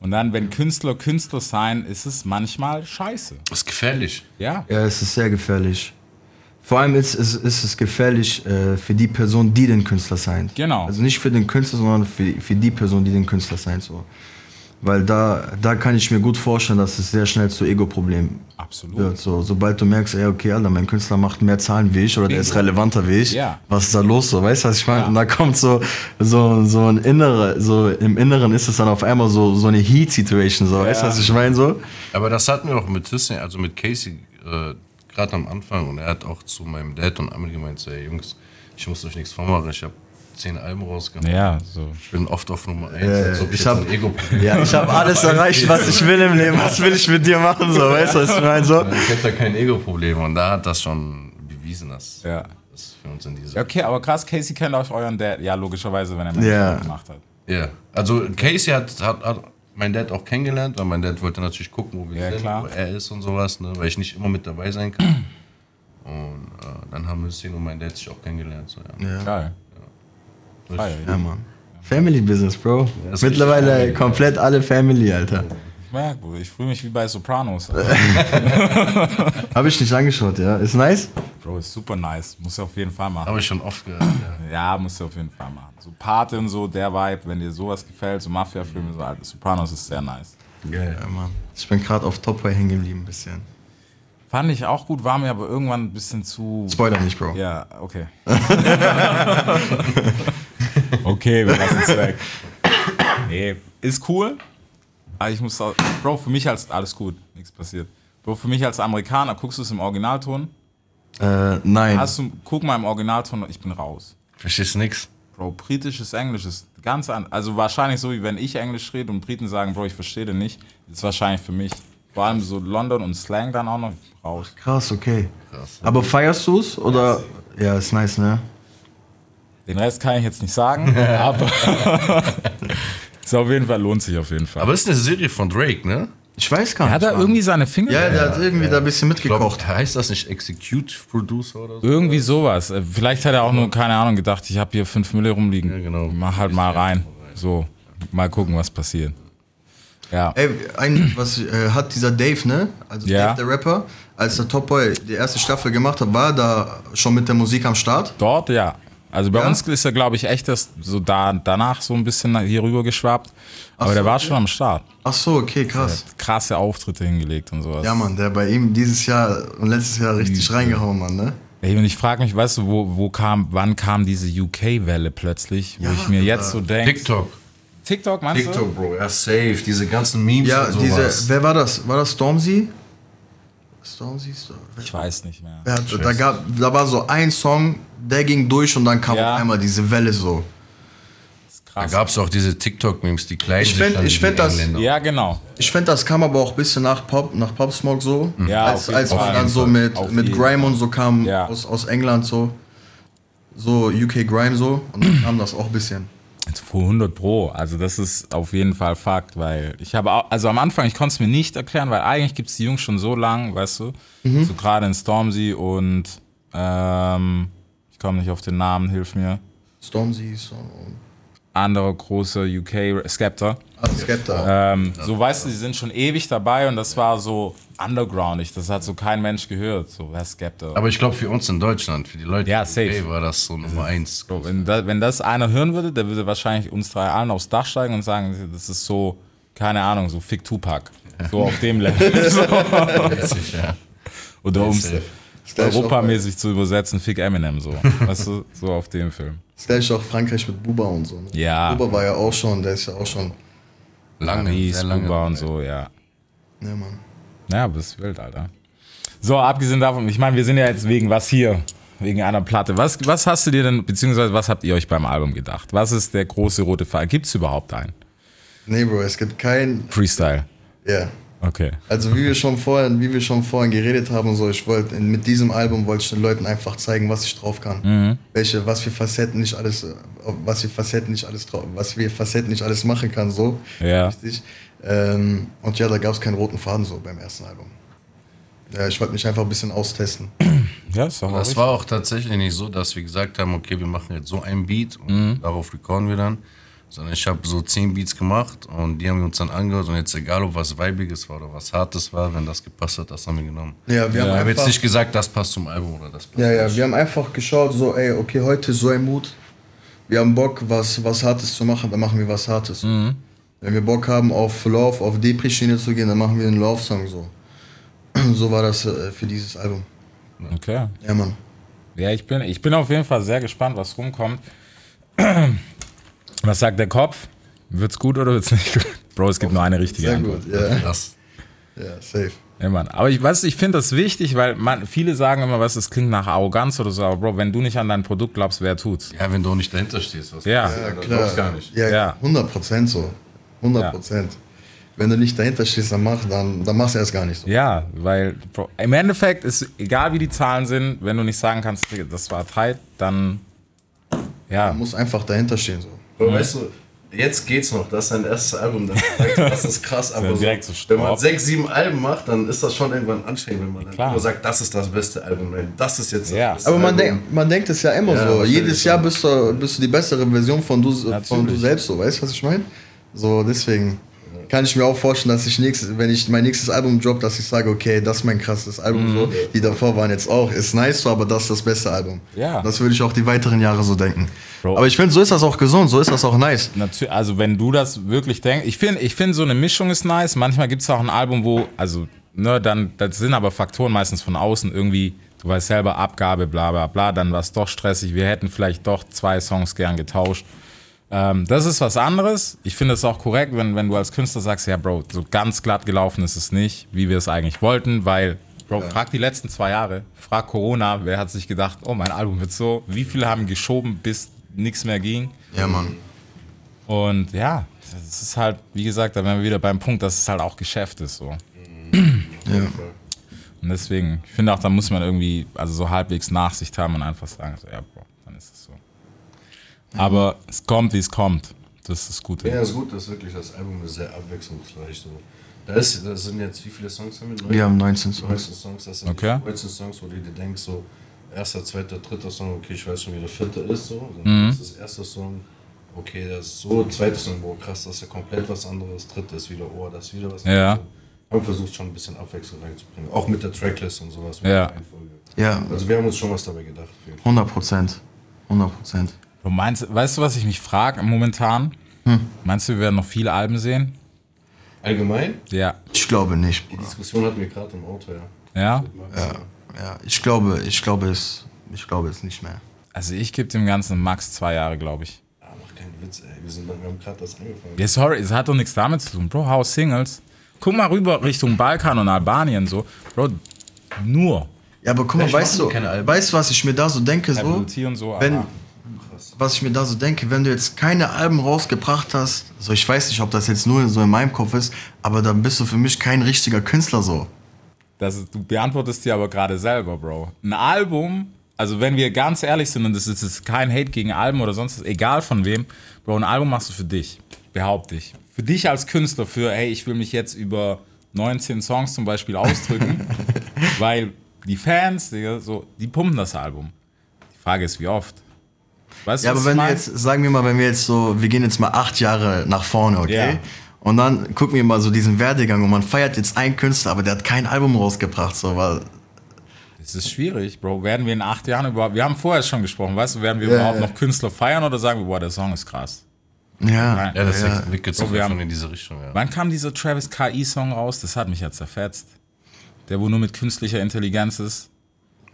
Und dann, wenn Künstler Künstler sein, ist es manchmal scheiße. Das ist gefährlich. Ja. Ja, es ist sehr gefährlich. Vor allem ist, ist, ist es gefährlich äh, für die Person, die den Künstler sein. Genau. Also nicht für den Künstler, sondern für, für die Person, die den Künstler sein so. Weil da, da kann ich mir gut vorstellen, dass es sehr schnell zu Ego-Problemen Absolut. wird. So, sobald du merkst, ey, okay, Alter, mein Künstler macht mehr Zahlen wie ich oder der ist relevanter wie ich. Ja. Was ist da los? So, weißt du, was ich meine? Ja. Und da kommt so, so, so ein innere, so im Inneren ist es dann auf einmal so, so eine Heat-Situation. So, weißt du, was ich meine? So? Aber das hatten wir auch mit Hussein, also mit Casey, äh, gerade am Anfang. Und er hat auch zu meinem Dad und Amir gemeint, so, ey Jungs, ich muss euch nichts vormachen. Ich habe zehn Alben rausgehauen. Ja, so. Ich bin oft auf Nummer 1. Ja, als ob ich ich jetzt hab- ein ego Ja, ich habe alles erreicht, was ich will im Leben. Was will ich mit dir machen? So, weißt du, was ich meine? So? Ich hätte da kein Ego-Problem. Und da hat das schon bewiesen, dass Ja. das für uns in diese. Ja, Okay, aber krass, Casey kennt auch euren Dad. Ja, logischerweise, wenn er Menschen Ja. gemacht hat. Ja. Also Casey hat, hat, hat mein Dad auch kennengelernt, weil mein Dad wollte natürlich gucken, wo wir Ja, sind, klar. wo er ist und sowas, ne, weil ich nicht immer mit dabei sein kann. Und äh, dann haben wir Szene und mein Dad sich auch kennengelernt. So, ja. Ja. Geil. Geil. Ja, Mann. Family Business, Bro. ist Mittlerweile richtig komplett alle Family, Alter. Ich merke, Bruder, ich fühle mich wie bei Sopranos. Habe ich nicht angeschaut, ja. Ist nice? Bro, ist super nice. Muss du auf jeden Fall machen. Habe ich schon oft gehört. Ja. Ja, musst du auf jeden Fall machen. So Pate und so, der Vibe, wenn dir sowas gefällt, so Mafia-Filme, so alte Sopranos ist sehr nice. Geil. Ja, Mann. Ich bin gerade auf Top Boy hängen geblieben, ein bisschen. Fand ich auch gut, war mir aber irgendwann ein bisschen zu. Spoiler nicht, Bro. Ja, okay. okay, wir lassen es weg. Nee, ist cool. Aber ich muss auch, Bro, für mich als alles gut, nichts passiert. Bro, für mich als Amerikaner, guckst du es im Originalton? Äh, nein. Hast du, guck mal im Originalton, ich bin raus. Verstehst nix? Bro, britisches Englisch ist ganz anders. Also wahrscheinlich so, wie wenn ich Englisch rede und Briten sagen, Bro, ich verstehe den nicht. Das ist wahrscheinlich für mich. Vor allem so London und Slang dann auch noch raus. Krass, okay. Aber feierst du's oder? Ja, ist nice, ne? Den Rest kann ich jetzt nicht sagen, aber ist auf jeden Fall, lohnt sich auf jeden Fall. Aber es ist eine Serie von Drake, ne? Ich weiß gar nicht. hat er Mann. irgendwie seine Finger? Ja, der hat irgendwie da ein bisschen Ich glaub, mitgekocht. heißt das nicht Executive Producer oder so? Irgendwie sowas. Äh, Vielleicht hat er auch nur, keine Ahnung, gedacht, ich habe hier 5 Mille rumliegen. Ja, genau. Mach halt mal rein. So, mal gucken, was passiert. Ja. Ey, ein, was äh, hat dieser Dave, ne? Also Ja. Dave, der Rapper, als der Top Boy die erste Staffel gemacht hat, war er da schon mit der Musik am Start? Dort, ja. Also bei Ja? uns ist er, glaube ich, echt erst so da, danach so ein bisschen hier rüber geschwappt. Aber so, der war okay. schon am Start. Ach so, okay, krass. Krasse Auftritte hingelegt und sowas. Ja, Mann, der bei ihm dieses Jahr und letztes Jahr richtig reingehauen, Mann, ne? Ey, und ich frage mich, weißt du, wo, wo kam, wann kam diese UK-Welle plötzlich, wo Ja, ich mir Alter. jetzt so denke. TikTok. TikTok, meinst du? TikTok, Bro. Ja, safe. Diese ganzen Memes Ja, und diese, sowas. wer war das? War das Stormzy? Stormzy? Storm- Ich weiß nicht mehr. Hat, da, gab, da war so ein Song, der ging durch und dann kam Ja. auf einmal diese Welle so. Das ist Da gab es auch diese TikTok-Memes, die kleiden Ich wie find das- Engländer. Ja, genau. Ich finde, das kam aber auch ein bisschen nach Pop, nach Pop Smoke so. Ja, als als man dann so mit, mit. Grime und so kam Ja. aus, aus England so. So UK Grime so. Und dann kam das auch ein bisschen. Vor 100 Pro. Also das ist auf jeden Fall Fakt, weil ich habe auch, also am Anfang, ich konnte es mir nicht erklären, weil eigentlich gibt es die Jungs schon so lang, weißt du, Mhm. so gerade in Stormzy und ähm, komme nicht auf den Namen, hilf mir. Stormzy, so. und Anderer großer UK Skepta. Ah, Skepta. Ähm, so weißt du, die sind schon ewig dabei und das war so undergroundig. Das hat so kein Mensch gehört. So, wer ist Skepta? Aber ich glaube, für uns in Deutschland, für die Leute Ja, in. UK war das so Nummer eins. So, wenn, da, wenn das einer hören würde, der würde wahrscheinlich uns drei allen aufs Dach steigen und sagen, das ist so, keine Ahnung, so Fick Tupac. So auf dem Level. so. Witzig, ja. Oder um europamäßig zu übersetzen, Fick Eminem so. Weißt du, so auf dem Film. Dich auch Frankreich mit Buba und so. Ne? Ja. Buba war ja auch schon, der ist ja auch schon. Lange, Paris, sehr lange. Kuba und so, ja. Ne, Mann. Ja, bist wild, Alter. So, abgesehen davon, ich meine, wir sind ja jetzt wegen was hier? Wegen einer Platte. Was, was hast du dir denn, beziehungsweise was habt ihr euch beim Album gedacht? Was ist der große rote Fall? Gibt es überhaupt einen? Nee, Bro, es gibt kein. Freestyle. Ja. Okay. Also wie wir schon vorhin, wie wir schon vorhin geredet haben, so ich wollte mit diesem Album wollte ich den Leuten einfach zeigen, was ich drauf kann. Mhm. Welche, was für Facetten nicht alles, was für Facetten nicht alles drauf, was wir Facetten nicht alles machen kann, so. Ja. Richtig. Ähm, und ja, da gab es keinen roten Faden so beim ersten Album. Ja, ich wollte mich einfach ein bisschen austesten. Ja, ist doch auch Das richtig. war auch tatsächlich nicht so, dass wir gesagt haben, okay, wir machen jetzt so ein Beat und Mhm. darauf recorden wir dann. Sondern ich habe so zehn Beats gemacht und die haben wir uns dann angehört und jetzt egal, ob was Weibiges war oder was Hartes war, wenn das gepasst hat, das haben wir genommen. Ja, wir Ja, haben Wir haben jetzt nicht gesagt, das passt zum Album oder das passt ja, ja, nicht. wir haben einfach geschaut, so, ey, okay, heute ist so ein Mut. Wir haben Bock, was, was Hartes zu machen, dann machen wir was Hartes. Mhm. Wenn wir Bock haben, auf Love, auf Depri-Schiene zu gehen, dann machen wir einen Love-Song so. So war das äh, für dieses Album. Okay. Ja, Mann. Ja, ich bin, ich bin auf jeden Fall sehr gespannt, was rumkommt. Was sagt der Kopf? Wird's gut oder wird's nicht gut? Bro, es gibt nur eine richtige Sehr Antwort. gut, ja. Das, Ja, safe. Ja, Mann. Aber ich weiß, ich finde das wichtig, weil man, viele sagen immer, was, es klingt nach Arroganz oder so. Aber Bro, wenn du nicht an dein Produkt glaubst, wer tut's? ja, wenn du nicht dahinter stehst. Was Ja. das Ja, glaubst klar. gar nicht. Ja, Ja. 100 Prozent so. 100 Prozent. Wenn du nicht dahinter stehst, dann mach, dann, dann machst du erst gar nicht so. Ja, weil Bro, im Endeffekt ist egal, wie die Zahlen sind, wenn du nicht sagen kannst, das war tight, dann ja. Du musst einfach dahinter stehen so. Bro, weißt du, jetzt geht's noch. Das ist sein erstes Album. Das, ist- das ist krass. Aber so, wenn man sechs, sieben Alben macht, dann ist das schon irgendwann anstrengend, wenn man dann Klar. immer sagt, das ist das beste Album. Nein, das ist jetzt das Ja. beste Aber man, Album. denk, man denkt es ja immer Ja, so. Jedes Jahr bist du, bist du die bessere Version von du, von du selbst, so. Weißt du, was ich meine? So, deswegen kann ich mir auch vorstellen, dass ich nächstes, wenn ich mein nächstes Album drop, dass ich sage, okay, das ist mein krasses Album. Mhm. So. Die davor waren jetzt auch. Ist nice, so, aber das ist das beste Album. Ja. Das würde ich auch die weiteren Jahre so denken. Bro. Aber ich finde, so ist das auch gesund, so ist das auch nice. Natürlich, also wenn du das wirklich denkst, ich finde, ich finde so eine Mischung ist nice. Manchmal gibt es auch ein Album, wo, also, ne, dann, das sind aber Faktoren meistens von außen irgendwie, du weißt selber, Abgabe, bla bla bla, dann war es doch stressig, wir hätten vielleicht doch zwei Songs gern getauscht. Ähm, das ist was anderes. Ich finde es auch korrekt, wenn, wenn du als Künstler sagst, ja, Bro, so ganz glatt gelaufen ist es nicht, wie wir es eigentlich wollten, weil, Bro, frag die letzten zwei Jahre, frag Corona, wer hat sich gedacht, oh, mein Album wird so, wie viele haben geschoben, bis nichts mehr ging. Ja, Mann. Und ja, das ist halt, wie gesagt, da wären wir wieder beim Punkt, dass es halt auch Geschäft ist so. Ja. Und deswegen, ich finde auch, da muss man irgendwie, also so halbwegs Nachsicht haben und einfach sagen, so, ja, Bro, dann ist es so. Aber es kommt, wie es kommt. Das ist das Gute. Ja, das ist gut, das ist wirklich, das Album ist sehr abwechslungsreich. So. Da, ist, da sind jetzt, wie viele Songs haben wir? Wir haben 19 Songs. 19 Songs, das sind Okay. 19 Songs, wo du dir denkst, so, erster, zweiter, dritter Song, okay, ich weiß schon, wie der vierte ist, so. Mhm. Dann ist das erste Song, okay, das ist so, zweiter Song, boah, krass, das ist ja komplett was anderes, dritte ist wieder, oh, das ist wieder was Ja. anderes. Haben versucht, schon ein bisschen Abwechslung reinzubringen. Auch mit der Tracklist und sowas. Ja. der Reihenfolge. Ja, Also wir haben uns schon was dabei gedacht. auf jeden Fall. 100 Prozent. 100 Prozent. Du meinst, weißt du, was ich mich frage momentan? Meinst du, wir werden noch viele Alben sehen? Allgemein, Ja. Ich glaube nicht. die Diskussion hatten wir gerade im Auto, ja. Ja? Ja, ich glaube, ich glaube es, ich glaube es nicht mehr. Also ich gebe dem Ganzen max zwei Jahre, glaube ich. Ah, mach keinen Witz, ey. Wir, sind, wir haben gerade das angefangen. Ja, sorry, es hat doch nichts damit zu tun. Bro, hau Singles. Guck mal rüber Richtung Balkan und Albanien so. Bro, nur. Ja, aber guck mal, weißt du, weißt du, was ich mir da so denke, so, so. wenn, was ich mir da so denke, wenn du jetzt keine Alben rausgebracht hast, so ich weiß nicht, ob das jetzt nur so in meinem Kopf ist, aber dann bist du für mich kein richtiger Künstler so. Das ist, du beantwortest dir aber gerade selber, Bro. Ein Album, also wenn wir ganz ehrlich sind, und das ist jetzt kein Hate gegen Alben oder sonst was, egal von wem, Bro, ein Album machst du für dich, behaupte ich. Für dich als Künstler, für, hey, ich will mich jetzt über 19 Songs zum Beispiel ausdrücken, weil die Fans, Digga, so, die pumpen das Album. Die Frage ist, wie oft? Weißt Ja, aber wenn wir jetzt, sagen wir mal, wenn wir jetzt so, wir gehen jetzt mal acht Jahre nach vorne, okay? Ja. Und dann gucken wir mal so diesen Werdegang und man feiert jetzt einen Künstler, aber der hat kein Album rausgebracht, so, weil, Es ist schwierig, Bro. Werden wir in acht Jahren überhaupt, wir haben vorher schon gesprochen, weißt du, werden wir Ja, überhaupt noch Künstler feiern oder sagen wir, boah, der Song ist krass? ja. Nein. Ja, das Ja. sich So, wir schon haben- in diese Richtung, ja. Wann kam dieser Travis KI-Song raus? Das hat mich ja zerfetzt. Der, wo nur mit künstlicher Intelligenz ist.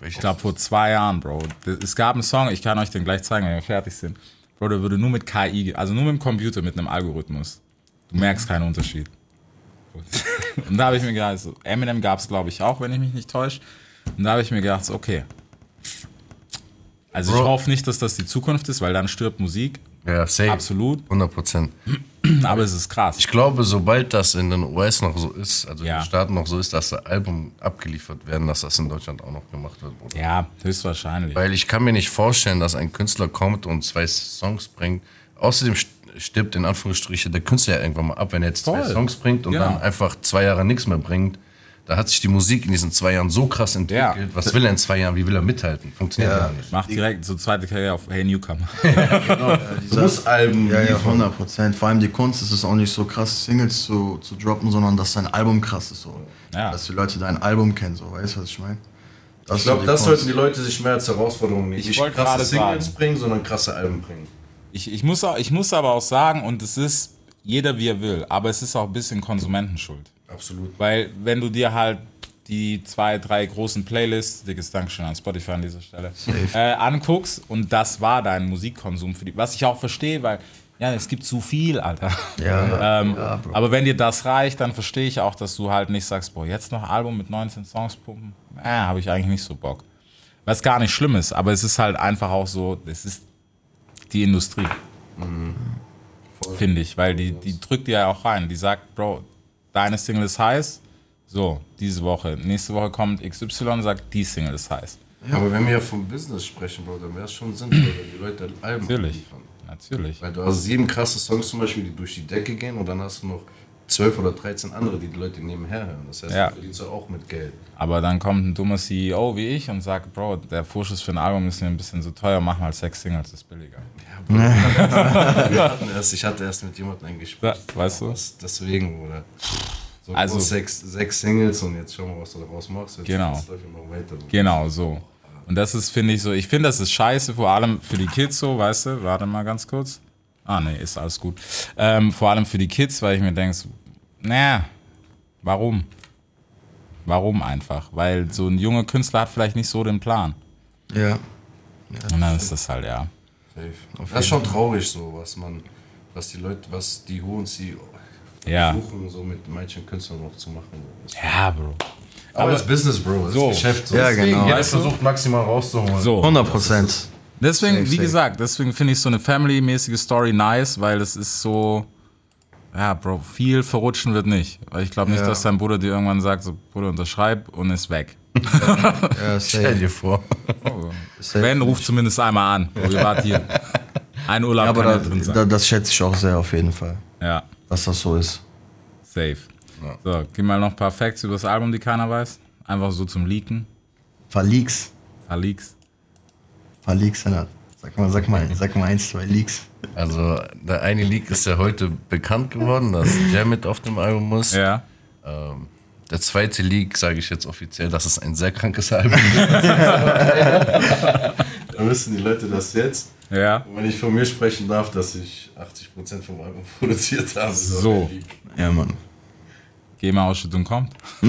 Ich glaube, vor zwei Jahren, Bro. Es gab einen Song, ich kann euch den gleich zeigen, wenn wir fertig sind. Bro, der würde nur mit KI, also nur mit dem Computer, mit einem Algorithmus. Du merkst keinen Unterschied. Und da habe ich mir gedacht, so, Eminem gab es, glaube ich, auch, wenn ich mich nicht täusche. Und da habe ich mir gedacht, so, okay. Also ich Bro. hoffe nicht, dass das die Zukunft ist, weil dann stirbt Musik. Ja, safe. Absolut. 100 Prozent. Aber es ist krass. Ich glaube, sobald das in den US noch so ist, also in Ja. den Staaten noch so ist, dass das Album abgeliefert werden, dass das in Deutschland auch noch gemacht wird. Bruder. Ja, höchstwahrscheinlich. Weil ich kann mir nicht vorstellen, dass ein Künstler kommt und zwei Songs bringt. Außerdem st- stirbt in Anführungsstriche der Künstler ja irgendwann mal ab, wenn er jetzt zwei Voll. Songs bringt und Genau. dann einfach zwei Jahre nichts mehr bringt. Da hat sich die Musik in diesen zwei Jahren so krass entwickelt. Ja. Was will er in zwei Jahren? Wie will er mithalten? Funktioniert Ja. gar nicht. Macht direkt so zweite Karriere auf Hey Newcomer. Du musst Alben Ja, ja, liefern. 100 Prozent. Vor allem die Kunst ist es auch nicht so krass, Singles zu, zu droppen, sondern dass dein Album krass ist. So. Ja. Dass die Leute dein Album kennen, so. Weißt du, was ich meine? Das Ich glaube, das Kunst. sollten die Leute sich mehr als Herausforderung nehmen. Ich Nicht wollte krasse Singles sagen. bringen, sondern krasse Alben bringen. Ich, ich, muss, auch- ich muss aber auch sagen, und es ist jeder wie er will, aber es ist auch ein bisschen Konsumentenschuld. Absolut. Weil wenn du dir halt die zwei, drei großen Playlists, dickes Dankeschön an Spotify an dieser Stelle, äh, anguckst und das war dein Musikkonsum für die, was ich auch verstehe, weil ja, es gibt zu viel, Alter. Ja, Ähm, ja, aber wenn dir das reicht, dann verstehe ich auch, dass du halt nicht sagst, boah, jetzt noch ein Album mit 19 Songs pumpen, äh, habe ich eigentlich nicht so Bock. Was gar nicht schlimm ist, aber es ist halt einfach auch so, das ist die Industrie. Finde ich, weil die, die drückt dir ja auch rein. Die sagt, Bro, deine Single ist heiß, so, diese Woche. Nächste Woche kommt XY, sagt, die Single ist heiß. Aber wenn wir ja vom Business sprechen, Bro, dann wäre es schon sinnvoll, wenn die Leute Alben Natürlich. liefern. Natürlich. Weil du hast sieben krasse Songs zum Beispiel, die durch die Decke gehen und dann hast du noch zwölf oder 13 andere, die die Leute nebenher hören. Das heißt, Ja. du verdienst ja auch mit Geld. Aber dann kommt ein dummer CEO wie ich und sagt, Bro, der Vorschuss für ein Album ist mir ein bisschen zu teuer, mach mal sechs Singles, ist billiger. Wir hatten erst, ich hatte erst mit jemandem ein Gespräch. Ja, weißt du? Deswegen, oder? So Also- sechs, sechs Singles und jetzt schauen wir, was du daraus machst. Jetzt Genau. jetzt weiter. Genau, so. Und das ist, finde ich, so, ich finde, das ist scheiße, vor allem für die Kids so, weißt du, warte mal ganz kurz. Ah, nee, ist alles gut. Ähm, vor allem für die Kids, weil ich mir denke, so, naja, warum? Warum einfach? Weil so ein junger Künstler hat vielleicht nicht so den Plan. Ja. Und dann ist das halt, ja. Safe. Das ist schon traurig so, was man, was die Leute, was die hohen CEO Ja. versuchen, so mit manchen Künstlern noch zu machen. Ja, Bro. Aber, das ist Business, Bro. Das So. ist Geschäft. So. Ja, Deswegen, genau. Jeder versucht maximal rauszuholen. So. 100 Prozent. Deswegen, Safe, wie safe. gesagt, deswegen finde ich so eine Family-mäßige Story nice, weil es ist so, ja, Bro, viel verrutschen wird nicht. Weil ich glaube nicht, Ja. dass dein Bruder dir irgendwann sagt, so, Bruder, unterschreib und ist weg. Ja, Stell dir vor. safe. Ben ruft zumindest einmal an. Bro, ihr wart hier. Ein Urlaub Aber kann da, ja drin sein. da, das schätze ich auch sehr auf jeden Fall, ja, dass das so ist. safe. So, gib mal noch ein paar Facts über das Album, die keiner weiß. Einfach so zum Leaken. Paar Leaks. Ein paar Leaks. Paar Leaks, Senat. Sag mal, sag mal, sag mal eins, zwei Leaks. Also, der eine Leak ist ja heute bekannt geworden, dass Jamit auf dem Album ist. Ja. Der zweite Leak, sage ich jetzt offiziell, dass es ein sehr krankes Album ist. da wissen die Leute das jetzt. Ja. Und wenn ich von mir sprechen darf, dass ich 80% vom Album produziert habe. So. Ja, Mann. GEMA-Ausschüttung kommt.